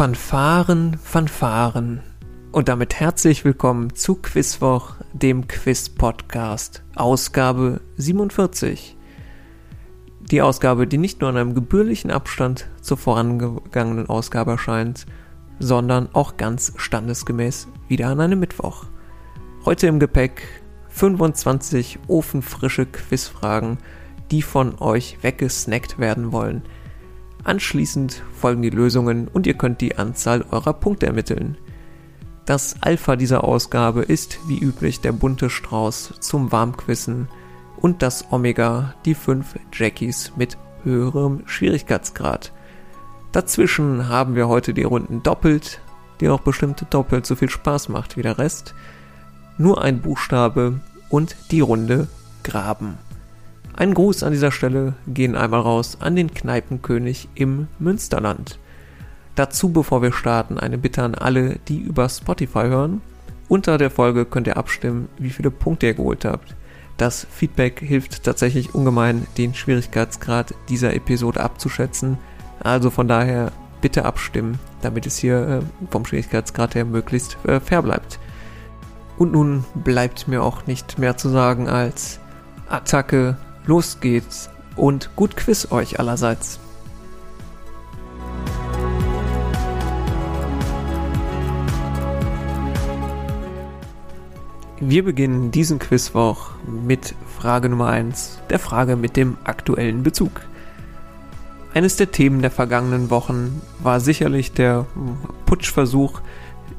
Fanfaren, Fanfaren. Und damit herzlich willkommen zu Quizwoch, dem Quiz-Podcast, Ausgabe 47. Die Ausgabe, die nicht nur in einem gebührlichen Abstand zur vorangegangenen Ausgabe erscheint, sondern auch ganz standesgemäß wieder an einem Mittwoch. Heute im Gepäck 25 ofenfrische Quizfragen, die von euch weggesnackt werden wollen – Anschließend folgen die Lösungen und ihr könnt die Anzahl eurer Punkte ermitteln. Das Alpha dieser Ausgabe ist wie üblich der bunte Strauß zum Warmquissen und das Omega die 5 Jackies mit höherem Schwierigkeitsgrad. Dazwischen haben wir heute die Runden doppelt, die auch bestimmt doppelt so viel Spaß macht wie der Rest. Nur ein Buchstabe und die Runde Graben. Ein Gruß an dieser Stelle gehen einmal raus an den Kneipenkönig im Münsterland. Dazu, bevor wir starten, eine Bitte an alle, die über Spotify hören. Unter der Folge könnt ihr abstimmen, wie viele Punkte ihr geholt habt. Das Feedback hilft tatsächlich ungemein, den Schwierigkeitsgrad dieser Episode abzuschätzen. Also von daher bitte abstimmen, damit es hier äh, vom Schwierigkeitsgrad her möglichst äh, fair bleibt. Und nun bleibt mir auch nicht mehr zu sagen als Attacke Los geht's und gut Quiz euch allerseits. Wir beginnen diesen Quizwoch mit Frage Nummer 1, der Frage mit dem aktuellen Bezug. Eines der Themen der vergangenen Wochen war sicherlich der Putschversuch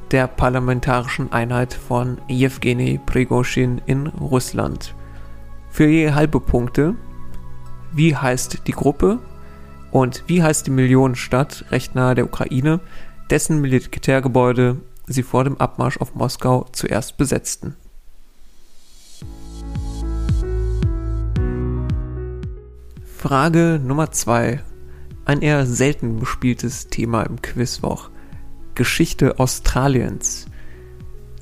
der parlamentarischen Einheit von Jewgeni Prigozhin in Russland für je halbe Punkte. Wie heißt die Gruppe? Und wie heißt die Millionenstadt recht nahe der Ukraine, dessen Militärgebäude sie vor dem Abmarsch auf Moskau zuerst besetzten? Frage Nummer 2. Ein eher selten bespieltes Thema im Quizwoch. Geschichte Australiens.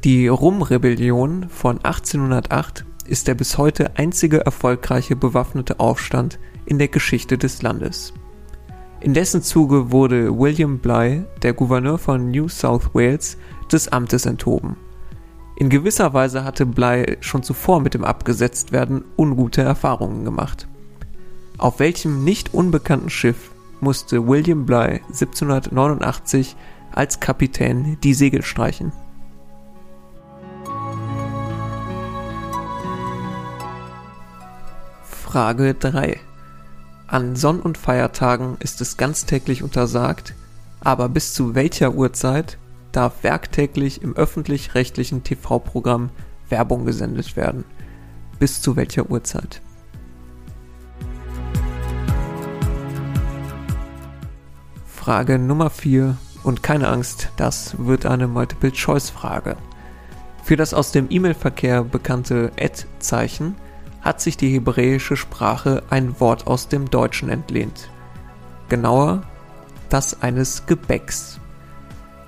Die Rum-Rebellion von 1808 ist der bis heute einzige erfolgreiche bewaffnete Aufstand in der Geschichte des Landes. In dessen Zuge wurde William Bligh, der Gouverneur von New South Wales, des Amtes enthoben. In gewisser Weise hatte Bligh schon zuvor mit dem Abgesetztwerden ungute Erfahrungen gemacht. Auf welchem nicht unbekannten Schiff musste William Bligh 1789 als Kapitän die Segel streichen? Frage 3. An Sonn- und Feiertagen ist es ganztäglich untersagt, aber bis zu welcher Uhrzeit darf werktäglich im öffentlich-rechtlichen TV-Programm Werbung gesendet werden? Bis zu welcher Uhrzeit? Frage Nummer 4 und keine Angst, das wird eine Multiple-Choice-Frage. Für das aus dem E-Mail-Verkehr bekannte Ad-Zeichen hat sich die hebräische Sprache ein Wort aus dem Deutschen entlehnt. Genauer, das eines Gebäcks.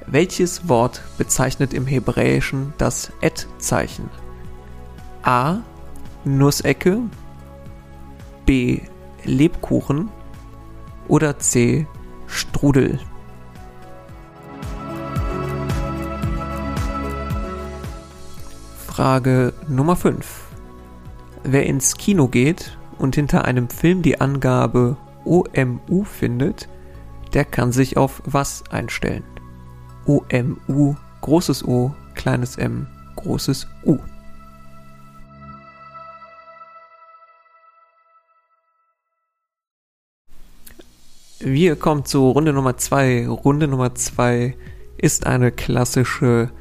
Welches Wort bezeichnet im Hebräischen das Et-Zeichen? A. Nussecke, B. Lebkuchen oder C. Strudel? Frage Nummer 5. Wer ins Kino geht und hinter einem Film die Angabe OMU findet, der kann sich auf was einstellen? OMU, großes O, kleines m, großes U. Wir kommen zu Runde Nummer 2. Runde Nummer 2 ist eine klassische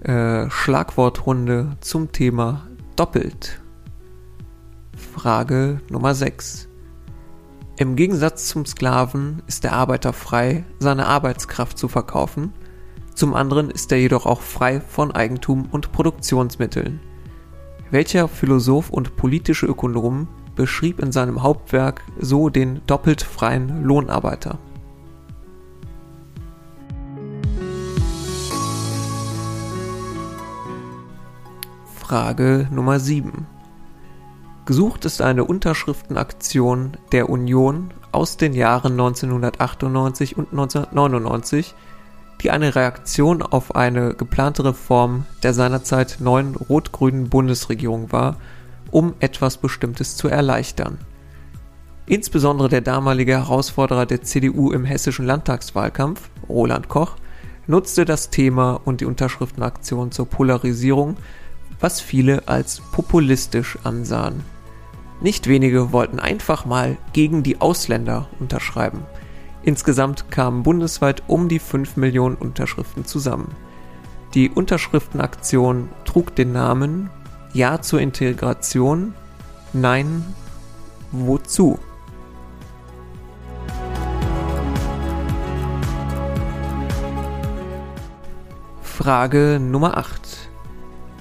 äh, Schlagwortrunde zum Thema doppelt. Frage Nummer 6. Im Gegensatz zum Sklaven ist der Arbeiter frei, seine Arbeitskraft zu verkaufen, zum anderen ist er jedoch auch frei von Eigentum und Produktionsmitteln. Welcher Philosoph und politische Ökonom beschrieb in seinem Hauptwerk so den doppelt freien Lohnarbeiter? Frage Nummer 7. Gesucht ist eine Unterschriftenaktion der Union aus den Jahren 1998 und 1999, die eine Reaktion auf eine geplante Reform der seinerzeit neuen rot-grünen Bundesregierung war, um etwas Bestimmtes zu erleichtern. Insbesondere der damalige Herausforderer der CDU im hessischen Landtagswahlkampf, Roland Koch, nutzte das Thema und die Unterschriftenaktion zur Polarisierung, was viele als populistisch ansahen. Nicht wenige wollten einfach mal gegen die Ausländer unterschreiben. Insgesamt kamen bundesweit um die 5 Millionen Unterschriften zusammen. Die Unterschriftenaktion trug den Namen Ja zur Integration, Nein wozu? Frage Nummer 8.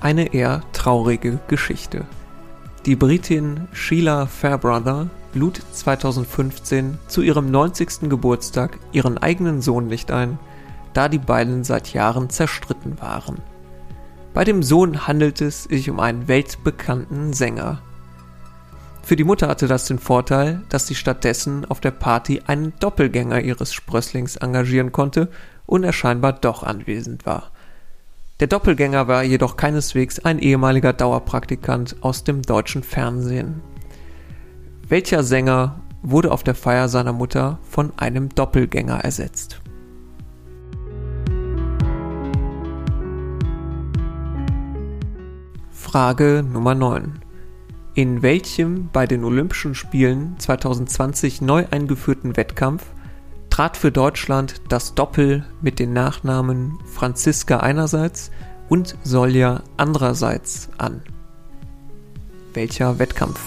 Eine eher traurige Geschichte. Die Britin Sheila Fairbrother lud 2015 zu ihrem 90. Geburtstag ihren eigenen Sohn nicht ein, da die beiden seit Jahren zerstritten waren. Bei dem Sohn handelt es sich um einen weltbekannten Sänger. Für die Mutter hatte das den Vorteil, dass sie stattdessen auf der Party einen Doppelgänger ihres Sprösslings engagieren konnte und er scheinbar doch anwesend war. Der Doppelgänger war jedoch keineswegs ein ehemaliger Dauerpraktikant aus dem deutschen Fernsehen. Welcher Sänger wurde auf der Feier seiner Mutter von einem Doppelgänger ersetzt? Frage Nummer 9. In welchem bei den Olympischen Spielen 2020 neu eingeführten Wettkampf trat für Deutschland das Doppel mit den Nachnamen Franziska einerseits und Solja andererseits an. Welcher Wettkampf?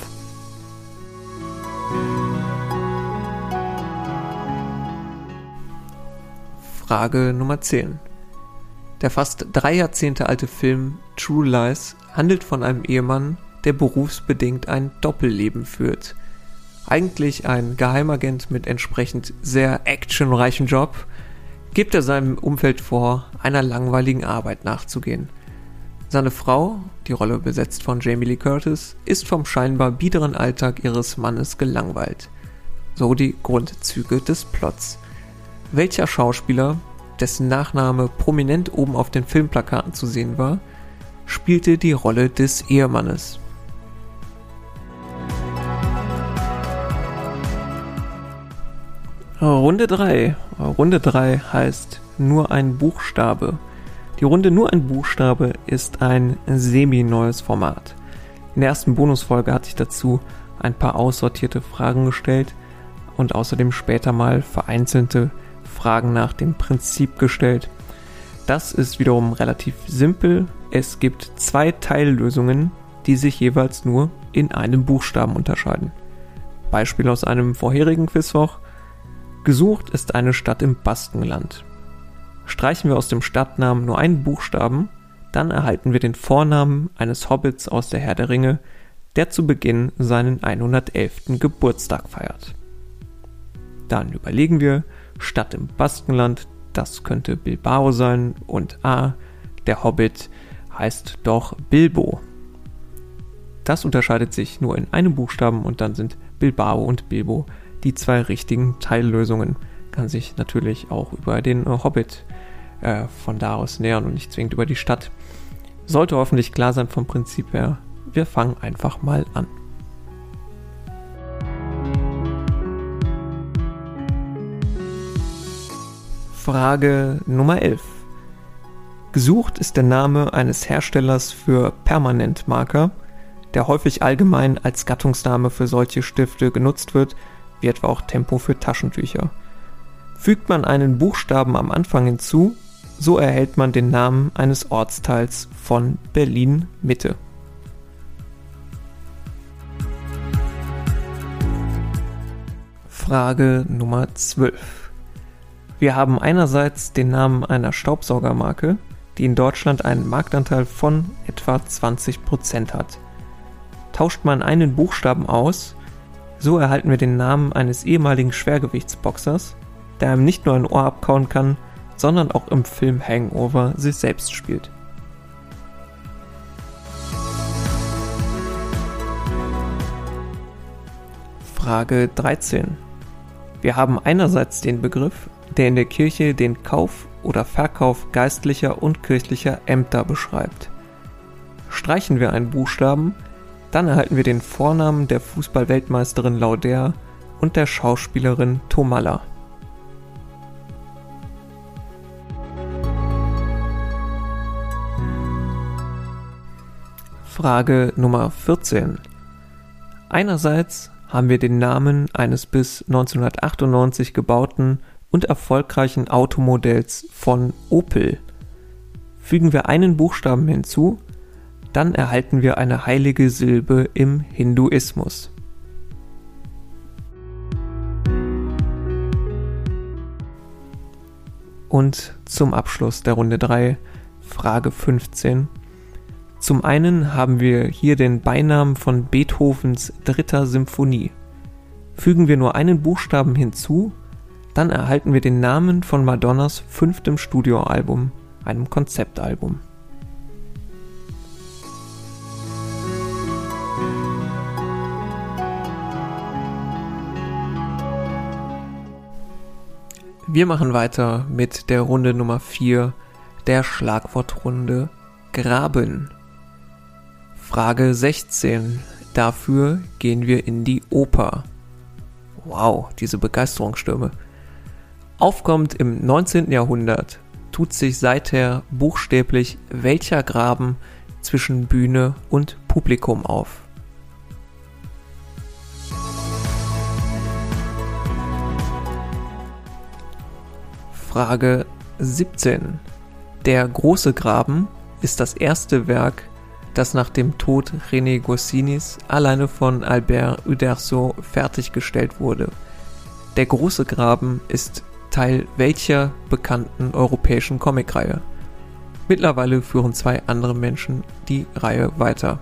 Frage Nummer 10. Der fast drei Jahrzehnte alte Film True Lies handelt von einem Ehemann, der berufsbedingt ein Doppelleben führt – eigentlich ein Geheimagent mit entsprechend sehr actionreichen Job, gibt er seinem Umfeld vor, einer langweiligen Arbeit nachzugehen. Seine Frau, die Rolle besetzt von Jamie Lee Curtis, ist vom scheinbar biederen Alltag ihres Mannes gelangweilt. So die Grundzüge des Plots. Welcher Schauspieler, dessen Nachname prominent oben auf den Filmplakaten zu sehen war, spielte die Rolle des Ehemannes? Runde 3. Runde 3 heißt nur ein Buchstabe. Die Runde nur ein Buchstabe ist ein semi-neues Format. In der ersten Bonusfolge hatte ich dazu ein paar aussortierte Fragen gestellt und außerdem später mal vereinzelte Fragen nach dem Prinzip gestellt. Das ist wiederum relativ simpel. Es gibt zwei Teillösungen, die sich jeweils nur in einem Buchstaben unterscheiden. Beispiel aus einem vorherigen Quizwoch. Gesucht ist eine Stadt im Baskenland. Streichen wir aus dem Stadtnamen nur einen Buchstaben, dann erhalten wir den Vornamen eines Hobbits aus der Herr der Ringe, der zu Beginn seinen 111. Geburtstag feiert. Dann überlegen wir, Stadt im Baskenland, das könnte Bilbao sein und A, der Hobbit heißt doch Bilbo. Das unterscheidet sich nur in einem Buchstaben und dann sind Bilbao und Bilbo die zwei richtigen Teillösungen. Kann sich natürlich auch über den äh, Hobbit äh, von da aus nähern und nicht zwingend über die Stadt. Sollte hoffentlich klar sein vom Prinzip her. Wir fangen einfach mal an. Frage Nummer 11. Gesucht ist der Name eines Herstellers für Permanentmarker, der häufig allgemein als Gattungsname für solche Stifte genutzt wird, wie etwa auch Tempo für Taschentücher. Fügt man einen Buchstaben am Anfang hinzu, so erhält man den Namen eines Ortsteils von Berlin Mitte. Frage Nummer 12. Wir haben einerseits den Namen einer Staubsaugermarke, die in Deutschland einen Marktanteil von etwa 20% hat. Tauscht man einen Buchstaben aus, so erhalten wir den Namen eines ehemaligen Schwergewichtsboxers, der einem nicht nur ein Ohr abkauen kann, sondern auch im Film Hangover sich selbst spielt. Frage 13. Wir haben einerseits den Begriff der in der Kirche den Kauf oder Verkauf geistlicher und kirchlicher Ämter beschreibt. Streichen wir einen Buchstaben, dann erhalten wir den Vornamen der Fußballweltmeisterin Lauder und der Schauspielerin Tomalla. Frage Nummer 14. Einerseits haben wir den Namen eines bis 1998 gebauten und erfolgreichen Automodells von Opel. Fügen wir einen Buchstaben hinzu, dann erhalten wir eine heilige Silbe im Hinduismus. Und zum Abschluss der Runde 3, Frage 15. Zum einen haben wir hier den Beinamen von Beethovens dritter Symphonie. Fügen wir nur einen Buchstaben hinzu, dann erhalten wir den Namen von Madonnas fünftem Studioalbum, einem Konzeptalbum. Wir machen weiter mit der Runde Nummer 4, der Schlagwortrunde Graben. Frage 16. Dafür gehen wir in die Oper. Wow, diese Begeisterungsstürme. Aufkommt im 19. Jahrhundert, tut sich seither buchstäblich welcher Graben zwischen Bühne und Publikum auf. Frage 17. Der große Graben ist das erste Werk, das nach dem Tod René Gossinis alleine von Albert Uderzo fertiggestellt wurde. Der große Graben ist Teil welcher bekannten europäischen Comicreihe? Mittlerweile führen zwei andere Menschen die Reihe weiter.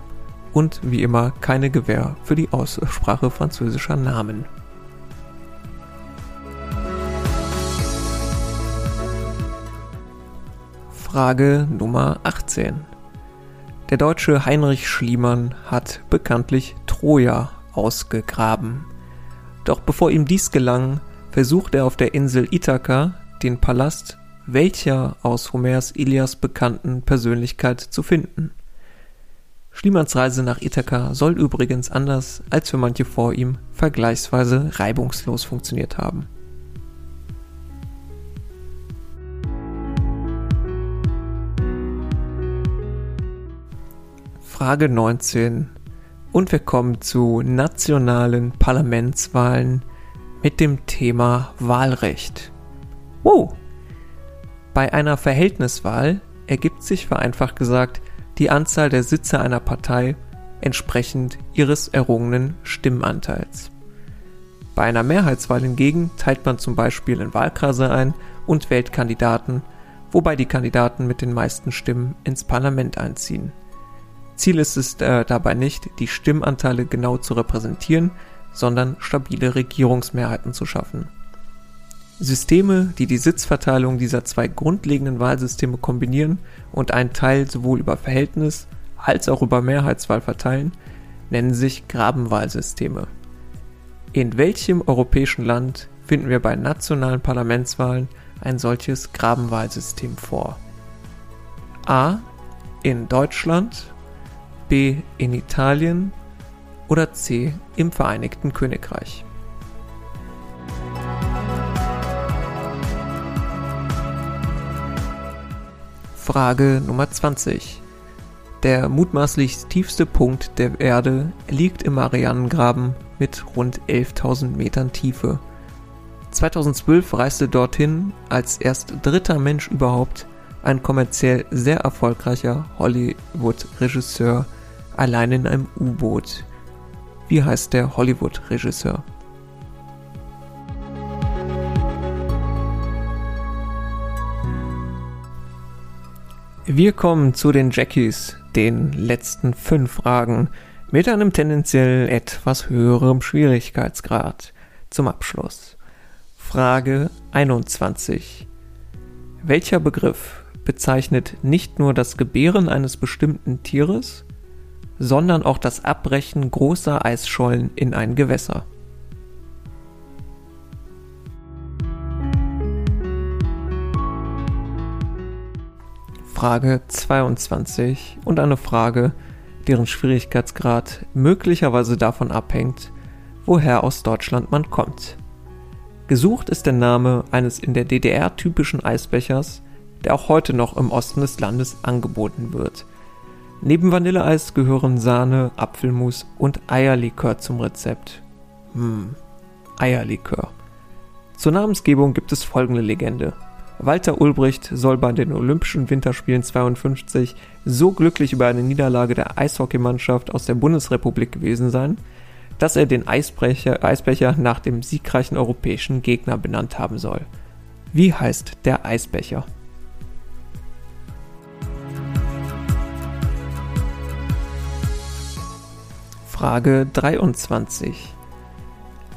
Und wie immer keine Gewähr für die Aussprache französischer Namen. Frage Nummer 18. Der deutsche Heinrich Schliemann hat bekanntlich Troja ausgegraben. Doch bevor ihm dies gelang, versucht er auf der Insel Ithaka den Palast welcher aus Homers Ilias bekannten Persönlichkeit zu finden. Schliemanns Reise nach Ithaka soll übrigens anders als für manche vor ihm vergleichsweise reibungslos funktioniert haben. Frage 19. Und wir kommen zu nationalen Parlamentswahlen mit dem Thema Wahlrecht. Wow! Bei einer Verhältniswahl ergibt sich vereinfacht gesagt die Anzahl der Sitze einer Partei entsprechend ihres errungenen Stimmanteils. Bei einer Mehrheitswahl hingegen teilt man zum Beispiel in Wahlkreise ein und wählt Kandidaten, wobei die Kandidaten mit den meisten Stimmen ins Parlament einziehen. Ziel ist es äh, dabei nicht, die Stimmanteile genau zu repräsentieren, sondern stabile Regierungsmehrheiten zu schaffen. Systeme, die die Sitzverteilung dieser zwei grundlegenden Wahlsysteme kombinieren und einen Teil sowohl über Verhältnis als auch über Mehrheitswahl verteilen, nennen sich Grabenwahlsysteme. In welchem europäischen Land finden wir bei nationalen Parlamentswahlen ein solches Grabenwahlsystem vor? A. In Deutschland, B in Italien oder C im Vereinigten Königreich. Frage Nummer 20. Der mutmaßlich tiefste Punkt der Erde liegt im Marianengraben mit rund 11.000 Metern Tiefe. 2012 reiste dorthin als erst dritter Mensch überhaupt ein kommerziell sehr erfolgreicher Hollywood-Regisseur allein in einem U-Boot. Wie heißt der Hollywood-Regisseur? Wir kommen zu den Jackies, den letzten fünf Fragen, mit einem tendenziell etwas höherem Schwierigkeitsgrad. Zum Abschluss. Frage 21. Welcher Begriff bezeichnet nicht nur das Gebären eines bestimmten Tieres, sondern auch das Abbrechen großer Eisschollen in ein Gewässer. Frage 22 und eine Frage, deren Schwierigkeitsgrad möglicherweise davon abhängt, woher aus Deutschland man kommt. Gesucht ist der Name eines in der DDR typischen Eisbechers, der auch heute noch im Osten des Landes angeboten wird – Neben Vanilleeis gehören Sahne, Apfelmus und Eierlikör zum Rezept. Hm, Eierlikör. Zur Namensgebung gibt es folgende Legende. Walter Ulbricht soll bei den Olympischen Winterspielen 52 so glücklich über eine Niederlage der Eishockeymannschaft aus der Bundesrepublik gewesen sein, dass er den Eisbecher, Eisbecher nach dem siegreichen europäischen Gegner benannt haben soll. Wie heißt der Eisbecher? Frage 23.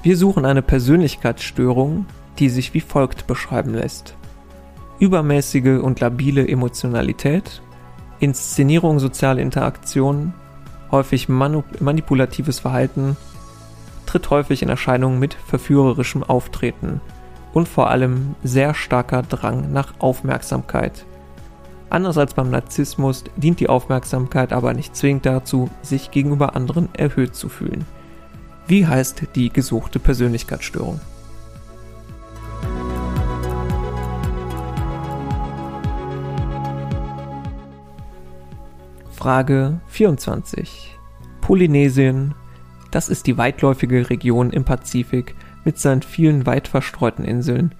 Wir suchen eine Persönlichkeitsstörung, die sich wie folgt beschreiben lässt. Übermäßige und labile Emotionalität, Inszenierung sozialer Interaktionen, häufig manipulatives Verhalten, tritt häufig in Erscheinung mit verführerischem Auftreten und vor allem sehr starker Drang nach Aufmerksamkeit. Anders als beim Narzissmus dient die Aufmerksamkeit aber nicht zwingend dazu, sich gegenüber anderen erhöht zu fühlen. Wie heißt die gesuchte Persönlichkeitsstörung? Frage 24. Polynesien, das ist die weitläufige Region im Pazifik mit seinen vielen weit verstreuten Inseln,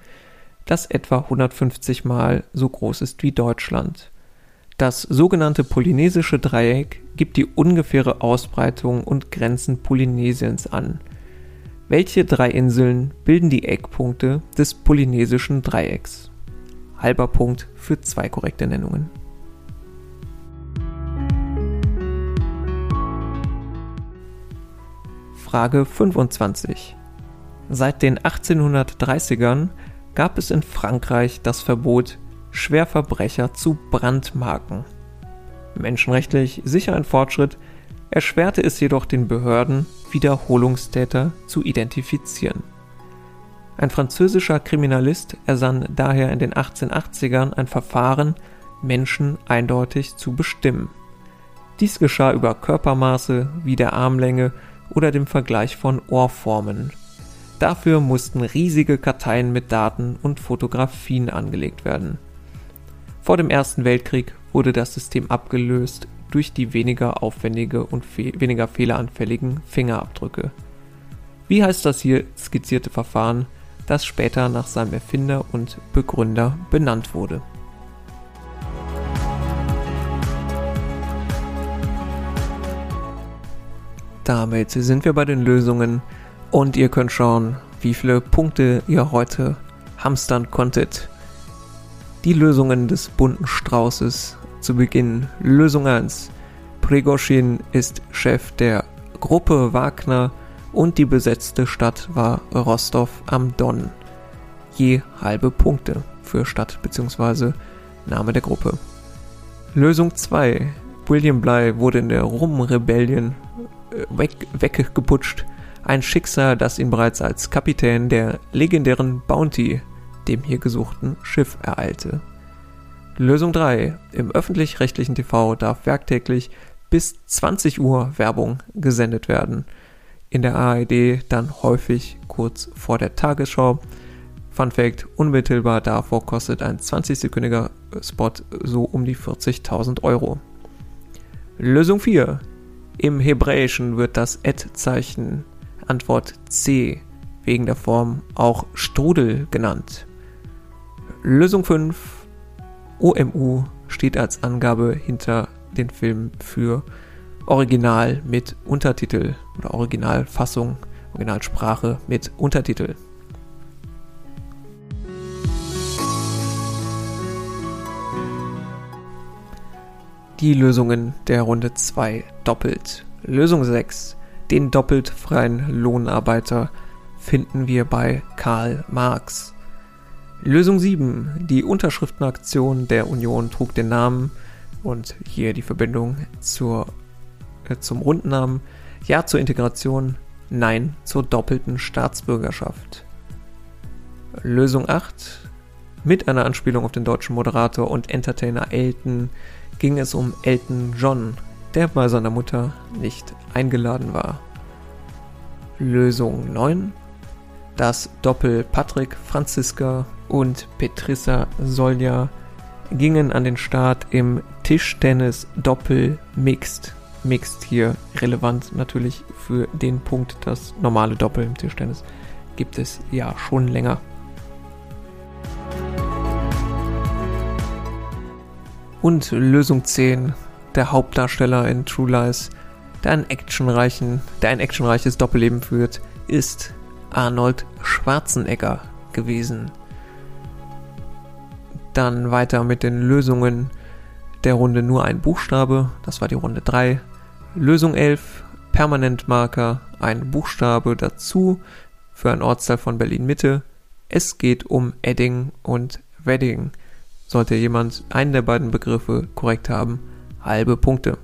das etwa 150 Mal so groß ist wie Deutschland. Das sogenannte polynesische Dreieck gibt die ungefähre Ausbreitung und Grenzen Polynesiens an. Welche drei Inseln bilden die Eckpunkte des polynesischen Dreiecks? Halber Punkt für zwei korrekte Nennungen. Frage 25. Seit den 1830ern gab es in Frankreich das Verbot, Schwerverbrecher zu brandmarken. Menschenrechtlich sicher ein Fortschritt, erschwerte es jedoch den Behörden, Wiederholungstäter zu identifizieren. Ein französischer Kriminalist ersann daher in den 1880ern ein Verfahren, Menschen eindeutig zu bestimmen. Dies geschah über Körpermaße wie der Armlänge oder dem Vergleich von Ohrformen Dafür mussten riesige Karteien mit Daten und Fotografien angelegt werden. Vor dem Ersten Weltkrieg wurde das System abgelöst durch die weniger aufwendige und fe weniger fehleranfälligen Fingerabdrücke. Wie heißt das hier skizzierte Verfahren, das später nach seinem Erfinder und Begründer benannt wurde? Damit sind wir bei den Lösungen und ihr könnt schauen, wie viele Punkte ihr heute hamstern konntet. Die Lösungen des bunten Straußes zu Beginn. Lösung 1. Prigoshin ist Chef der Gruppe Wagner und die besetzte Stadt war Rostov am Don. Je halbe Punkte für Stadt bzw. Name der Gruppe. Lösung 2. William Bly wurde in der Rum-Rebellion äh, weg, weggeputscht ein Schicksal, das ihn bereits als Kapitän der legendären Bounty, dem hier gesuchten Schiff, ereilte. Lösung 3. Im öffentlich-rechtlichen TV darf werktäglich bis 20 Uhr Werbung gesendet werden. In der ARD dann häufig kurz vor der Tagesschau. Fun Fact: Unmittelbar davor kostet ein 20-sekündiger Spot so um die 40.000 Euro. Lösung 4. Im Hebräischen wird das Ad-Zeichen Antwort C, wegen der Form auch Strudel genannt. Lösung 5. OMU steht als Angabe hinter den Film für Original mit Untertitel oder Originalfassung, Originalsprache mit Untertitel. Die Lösungen der Runde 2 doppelt. Lösung 6. Den doppelt freien Lohnarbeiter finden wir bei Karl Marx. Lösung 7. Die Unterschriftenaktion der Union trug den Namen und hier die Verbindung zur, äh, zum Rundnamen Ja zur Integration, Nein zur doppelten Staatsbürgerschaft. Lösung 8. Mit einer Anspielung auf den deutschen Moderator und Entertainer Elton ging es um Elton John, der bei seiner Mutter nicht eingeladen war. Lösung 9. Das Doppel Patrick Franziska und Petrissa Solja gingen an den Start im Tischtennis Doppel Mixed. Mixed hier relevant natürlich für den Punkt, das normale Doppel im Tischtennis gibt es ja schon länger. Und Lösung 10, der Hauptdarsteller in True Lies, der, einen actionreichen, der ein actionreiches Doppelleben führt, ist Arnold Schwarzenegger gewesen. Dann weiter mit den Lösungen der Runde nur ein Buchstabe, das war die Runde 3. Lösung 11, Permanentmarker, ein Buchstabe dazu für ein Ortsteil von Berlin Mitte. Es geht um Edding und Wedding. Sollte jemand einen der beiden Begriffe korrekt haben, halbe Punkte.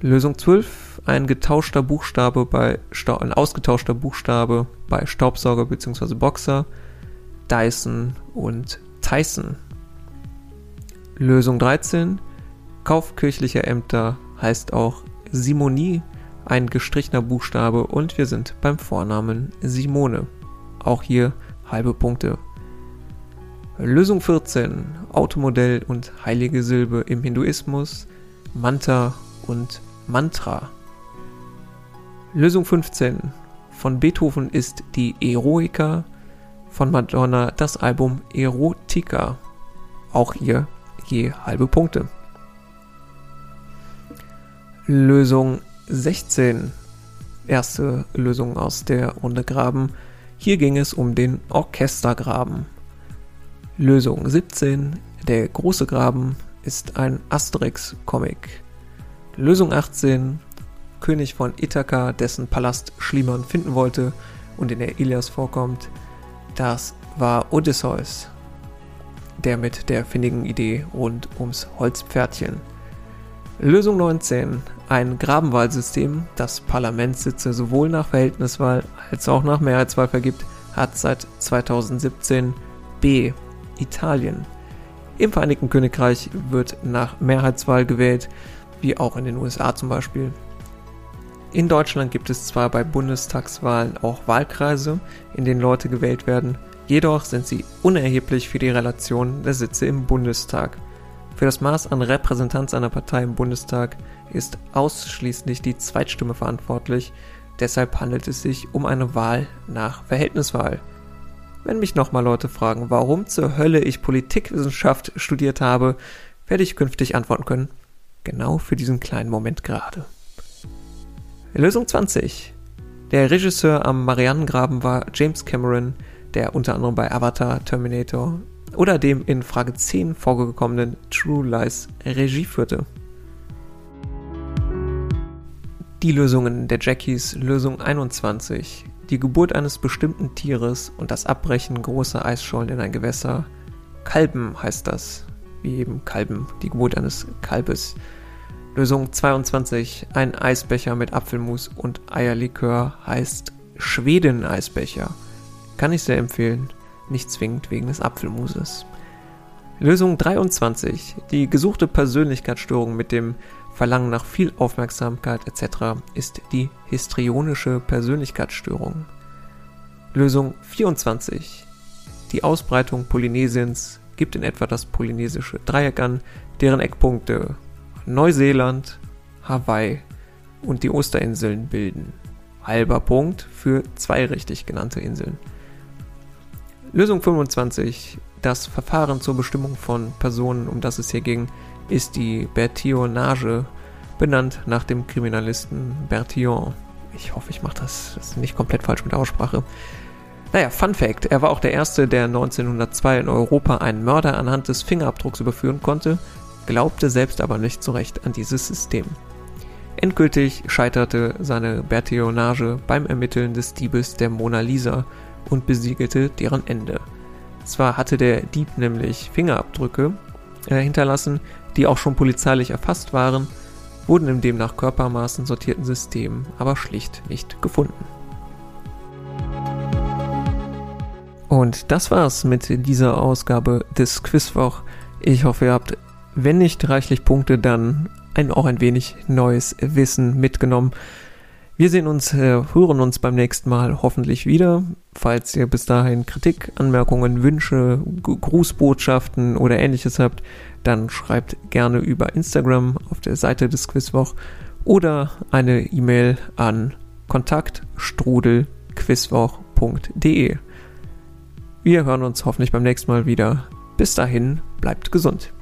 Lösung 12, ein getauschter Buchstabe bei ein ausgetauschter Buchstabe bei Staubsauger bzw. Boxer, Dyson und Tyson. Lösung 13, Kauf kirchlicher Ämter heißt auch Simonie, ein gestrichener Buchstabe und wir sind beim Vornamen Simone. Auch hier halbe Punkte. Lösung 14, Automodell und heilige Silbe im Hinduismus, Manta und Mantra. Lösung 15. Von Beethoven ist die Eroica, von Madonna das Album Erotica. Auch hier je halbe Punkte. Lösung 16. Erste Lösung aus der Runde Graben. Hier ging es um den Orchestergraben. Lösung 17. Der große Graben ist ein Asterix-Comic. Lösung 18. König von Ithaka, dessen Palast Schliemann finden wollte und in der Ilias vorkommt. Das war Odysseus, der mit der findigen Idee rund ums Holzpferdchen. Lösung 19. Ein Grabenwahlsystem, das Parlamentssitze sowohl nach Verhältniswahl als auch nach Mehrheitswahl vergibt, hat seit 2017 B. Italien. Im Vereinigten Königreich wird nach Mehrheitswahl gewählt, wie auch in den USA zum Beispiel. In Deutschland gibt es zwar bei Bundestagswahlen auch Wahlkreise, in denen Leute gewählt werden, jedoch sind sie unerheblich für die Relation der Sitze im Bundestag. Für das Maß an Repräsentanz einer Partei im Bundestag ist ausschließlich die Zweitstimme verantwortlich, deshalb handelt es sich um eine Wahl nach Verhältniswahl. Wenn mich nochmal Leute fragen, warum zur Hölle ich Politikwissenschaft studiert habe, werde ich künftig antworten können. Genau für diesen kleinen Moment gerade. Lösung 20. Der Regisseur am Marianengraben war James Cameron, der unter anderem bei Avatar, Terminator oder dem in Frage 10 vorgekommenen True Lies Regie führte. Die Lösungen der Jackies Lösung 21. Die Geburt eines bestimmten Tieres und das Abbrechen großer Eisschollen in ein Gewässer. Kalben heißt das. Wie eben Kalben, die Geburt eines Kalbes. Lösung 22. Ein Eisbecher mit Apfelmus und Eierlikör heißt Schweden-Eisbecher. Kann ich sehr empfehlen, nicht zwingend wegen des Apfelmuses. Lösung 23. Die gesuchte Persönlichkeitsstörung mit dem Verlangen nach viel Aufmerksamkeit etc. ist die histrionische Persönlichkeitsstörung. Lösung 24. Die Ausbreitung Polynesiens gibt in etwa das polynesische Dreieck an, deren Eckpunkte Neuseeland, Hawaii und die Osterinseln bilden. Halber Punkt für zwei richtig genannte Inseln. Lösung 25. Das Verfahren zur Bestimmung von Personen, um das es hier ging, ist die Bertillonage, benannt nach dem Kriminalisten Bertillon. Ich hoffe, ich mache das, das nicht komplett falsch mit der Aussprache. Naja, Fun Fact: Er war auch der Erste, der 1902 in Europa einen Mörder anhand des Fingerabdrucks überführen konnte glaubte selbst aber nicht so recht an dieses System. Endgültig scheiterte seine Bertillonage beim Ermitteln des Diebes der Mona Lisa und besiegelte deren Ende. Zwar hatte der Dieb nämlich Fingerabdrücke äh, hinterlassen, die auch schon polizeilich erfasst waren, wurden im demnach Körpermaßen sortierten System aber schlicht nicht gefunden. Und das war's mit dieser Ausgabe des Quizwoch. Ich hoffe, ihr habt, wenn nicht reichlich Punkte, dann ein, auch ein wenig neues Wissen mitgenommen. Wir sehen uns, äh, hören uns beim nächsten Mal hoffentlich wieder. Falls ihr bis dahin Kritik, Anmerkungen, Wünsche, Grußbotschaften oder ähnliches habt, dann schreibt gerne über Instagram auf der Seite des Quizwoch oder eine E-Mail an kontaktstrudelquizwoch.de. Wir hören uns hoffentlich beim nächsten Mal wieder. Bis dahin, bleibt gesund.